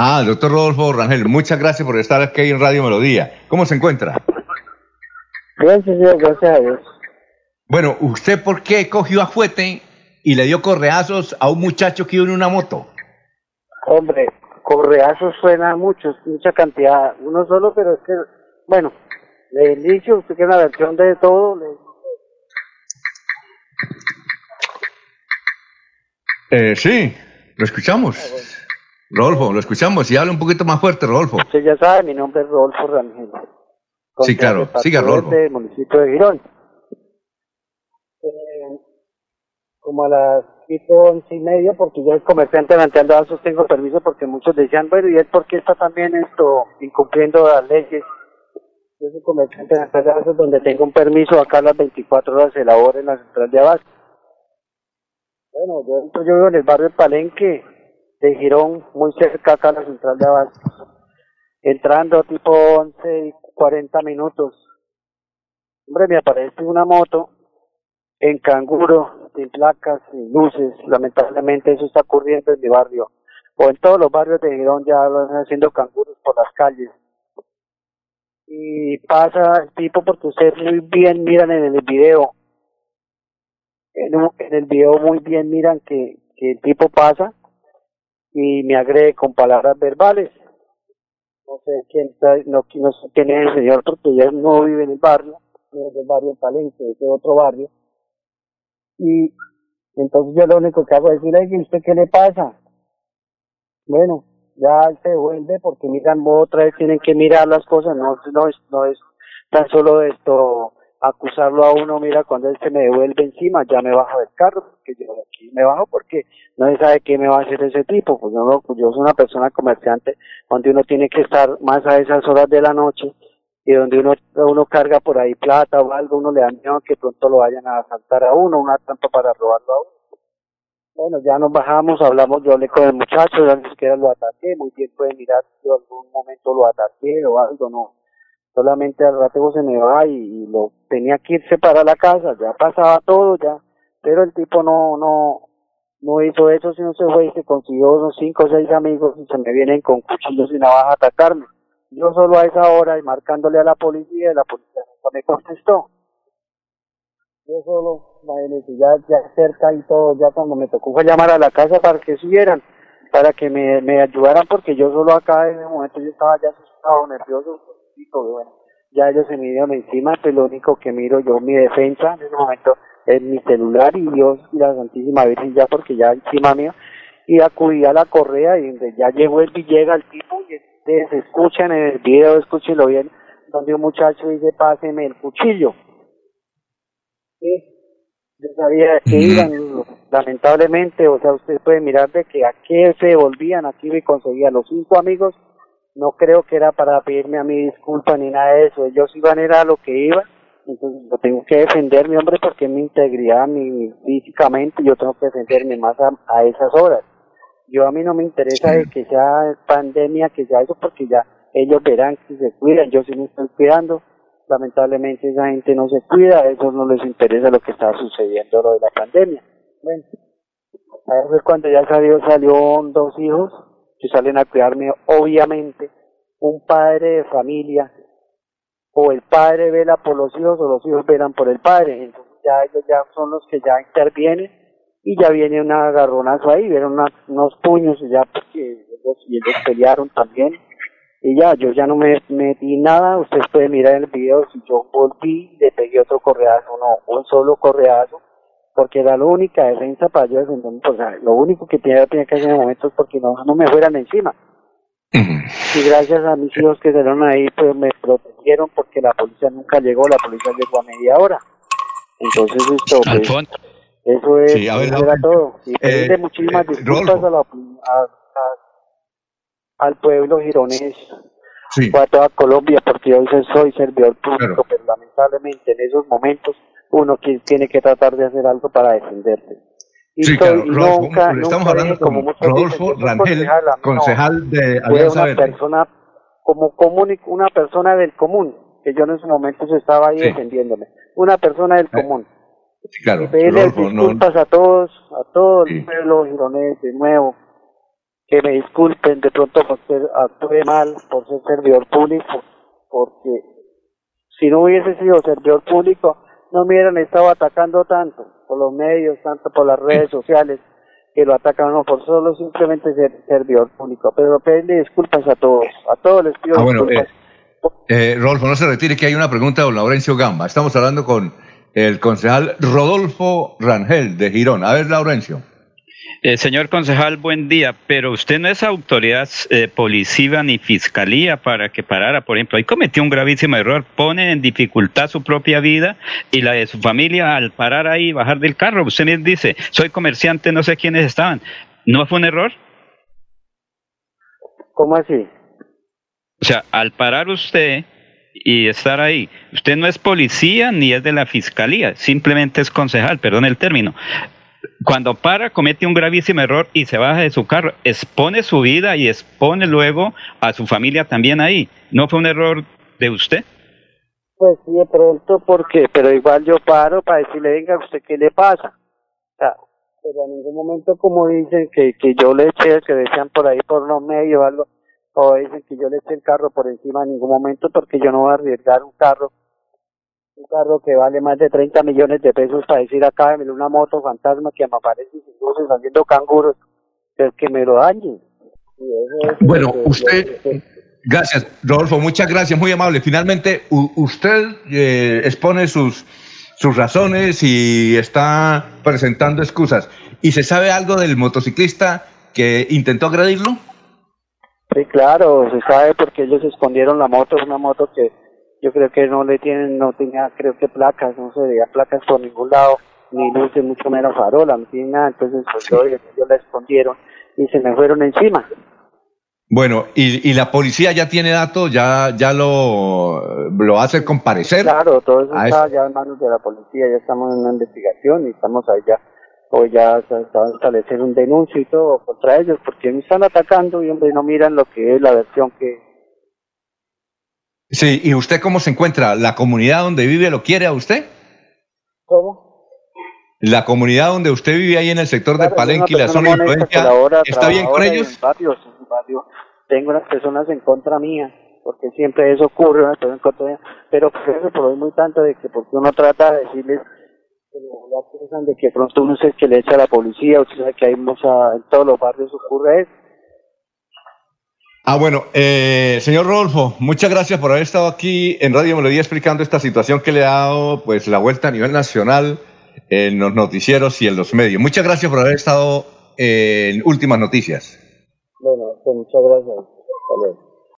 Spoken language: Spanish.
Ah, doctor Rodolfo Rangel, muchas gracias por estar aquí en Radio Melodía. ¿Cómo se encuentra? Bien, señor, gracias a Dios. Bueno, ¿usted por qué cogió a Fuete y le dio correazos a un muchacho que iba en una moto? Hombre, correazos suena muchos, mucha cantidad. Uno solo, pero es que, bueno, le he dicho, usted quiere una versión de todo. Le... Eh, sí, lo escuchamos. Rodolfo, lo escuchamos y habla un poquito más fuerte, Rodolfo. Usted ya sabe, mi nombre es Rodolfo Rangel. Sí, claro, siga, Rodolfo. Del municipio de Girón. Eh, como a las tipo once y media, porque yo el comerciante ante sus tengo permiso, porque muchos decían, bueno, ¿y él por qué está también esto incumpliendo las leyes? Yo soy comerciante de donde tengo un permiso acá a las 24 horas de la hora en la central de abasto. Bueno, yo, yo vivo en el barrio Palenque de Girón, muy cerca acá a la central de abasto. Entrando tipo 11 y 40 minutos. Hombre, me aparece una moto en canguro, sin placas, sin luces. Lamentablemente eso está ocurriendo en mi barrio. O en todos los barrios de Girón ya lo están haciendo canguros por las calles y pasa el tipo porque ustedes muy bien miran en el video en, en el video muy bien miran que, que el tipo pasa y me agrede con palabras verbales no sé quién no, no sé quién es el señor porque ya no vive en el barrio no es del barrio Palenque es otro barrio y entonces yo lo único que hago es decirle ¿usted qué le pasa? bueno ya se vuelve porque miran otra vez tienen que mirar las cosas no no es no es tan solo esto acusarlo a uno mira cuando él se me devuelve encima ya me baja del carro porque yo aquí me bajo porque no se sabe qué me va a hacer ese tipo pues yo yo soy una persona comerciante donde uno tiene que estar más a esas horas de la noche y donde uno uno carga por ahí plata o algo uno le da miedo que pronto lo vayan a asaltar a uno una trampa para robarlo a uno bueno, ya nos bajamos, hablamos, yo hablé con el muchacho, ya ni siquiera lo ataqué, muy bien puede mirar en algún momento lo ataqué o algo, no. Solamente al rato se me va y, lo tenía que irse para la casa, ya pasaba todo, ya. Pero el tipo no, no, no hizo eso, sino se fue y se consiguió unos cinco o seis amigos y se me vienen con cuchillos y navaja a atacarme. Yo solo a esa hora y marcándole a la policía, y la policía nunca me contestó yo solo, imagínense, ya, ya cerca y todo, ya cuando me tocó fue llamar a la casa para que subieran, para que me, me ayudaran, porque yo solo acá en ese momento yo estaba ya asustado, nervioso, bueno, ya ellos se me dieron encima, pues lo único que miro yo, mi defensa en ese momento es mi celular y Dios y la Santísima Virgen ya, porque ya encima mío, y acudí a la correa y ya llegó el y llega el tipo y ustedes escuchan en el video, escúchenlo bien, donde un muchacho dice, páseme el cuchillo yo sabía que iban, lamentablemente, o sea, usted puede mirar de que a qué se volvían, aquí me conseguía los cinco amigos, no creo que era para pedirme a mí disculpas ni nada de eso, ellos iban era lo que iban, entonces yo tengo que defenderme, hombre, porque mi integridad, mi físicamente, yo tengo que defenderme más a, esas horas. Yo a mí no me interesa de que sea pandemia, que sea eso, porque ya ellos verán que se cuidan, yo sí me estoy cuidando, lamentablemente esa gente no se cuida, a ellos no les interesa lo que está sucediendo, lo de la pandemia. Bueno, a ver cuando ya salió, salió dos hijos que salen a cuidarme, obviamente, un padre de familia, o el padre vela por los hijos, o los hijos velan por el padre, entonces ya ellos ya son los que ya intervienen, y ya viene un agarronazo ahí, vieron unos puños, y ya porque ellos, y pelearon también, y ya, yo ya no me metí nada, ustedes pueden mirar el video, si yo volví, le pegué otro correazo, no, un solo correazo, porque era la única defensa para yo defenderme, o sea, lo único que tenía, tenía que hacer en el momento es porque no, no me fueran encima. Y gracias a mis hijos que salieron ahí, pues me protegieron porque la policía nunca llegó, la policía llegó a media hora. Entonces esto, pues, eso es, eso era todo. Y eh, muchísimas eh, disculpas a la, a, al pueblo gironés o a toda Colombia, porque yo soy servidor público, pero lamentablemente en esos momentos uno tiene que tratar de hacer algo para defenderse. Y sí, claro, nunca, estamos hablando como Rodolfo Rangel, concejal de Alianza una persona como común, una persona del común, que yo en esos momentos estaba ahí defendiéndome, una persona del eh, común. Sí, claro, y pedirle disculpas a todos, a todo el pueblo gironés de nuevo, que me disculpen de pronto por ser actué mal, por ser servidor público, porque si no hubiese sido servidor público, no me hubieran estado atacando tanto por los medios, tanto por las redes sociales, que lo atacan no por solo simplemente ser servidor público. Pero pedirle disculpas a todos, a todos les pido Ah, bueno, disculpas. Eh, Rodolfo, no se retire que hay una pregunta de don Laurencio Gamba. Estamos hablando con el concejal Rodolfo Rangel de Girón. A ver, Laurencio. Eh, señor concejal, buen día, pero usted no es autoridad eh, policiva ni fiscalía para que parara, por ejemplo, ahí cometió un gravísimo error, pone en dificultad su propia vida y la de su familia al parar ahí y bajar del carro. Usted me dice, soy comerciante, no sé quiénes estaban. ¿No fue un error? ¿Cómo así? O sea, al parar usted y estar ahí, usted no es policía ni es de la fiscalía, simplemente es concejal, perdón el término. Cuando para, comete un gravísimo error y se baja de su carro, expone su vida y expone luego a su familia también ahí. ¿No fue un error de usted? Pues sí, de pronto, porque, pero igual yo paro para decirle, venga, ¿usted qué le pasa? O sea, pero en ningún momento como dicen que, que yo le eché, que decían por ahí por los medios o algo, o dicen que yo le eché el carro por encima en ningún momento porque yo no voy a arriesgar un carro, un carro que vale más de 30 millones de pesos para decir acá, me una moto fantasma que me aparece sin luces haciendo canguros, pero que me lo dañen. Y eso es Bueno, lo que- usted- Gracias, Rodolfo, muchas gracias, muy amable. Finalmente, usted eh, expone sus, sus razones y está presentando excusas. ¿Y se sabe algo del motociclista que intentó agredirlo? Sí, claro, se sabe porque ellos escondieron la moto, es una moto que yo creo que no le tienen, no tenía, creo que placas, no se veía placas por ningún lado, ni luces, mucho menos farola, no tiene nada, entonces pues yo, ellos la escondieron y se me fueron encima. Bueno, y, y la policía ya tiene datos, ya, ya lo, lo hace comparecer. Claro, todo eso Ah, está es- ya en manos de la policía, ya estamos en una investigación y estamos allá, hoy ya se se va a establecer un denuncio y todo contra ellos, porque me están atacando y hombre no miran lo que es la versión que, Sí, ¿y usted cómo se encuentra? ¿La comunidad donde vive lo quiere a usted? ¿cómo? ¿La comunidad donde usted vive ahí en el sector de Claro, Palenque y la zona de influencia está bien con ellos? en barrios, en barrio, tengo unas personas en contra mía, porque siempre eso ocurre, unas personas en contra mía, pero por eso por hoy muy tanto de que porque uno trata de decirles que de que pronto uno es el que le echa a la policía, usted sabe que hay mucha, en todos los barrios ocurre eso. Ah, bueno, eh, señor Rodolfo, muchas gracias por haber estado aquí en Radio Melodía explicando esta situación que le ha dado pues la vuelta a nivel nacional en los noticieros y en los medios. Muchas gracias por haber estado en Últimas Noticias. Bueno, pues muchas gracias. Hasta luego.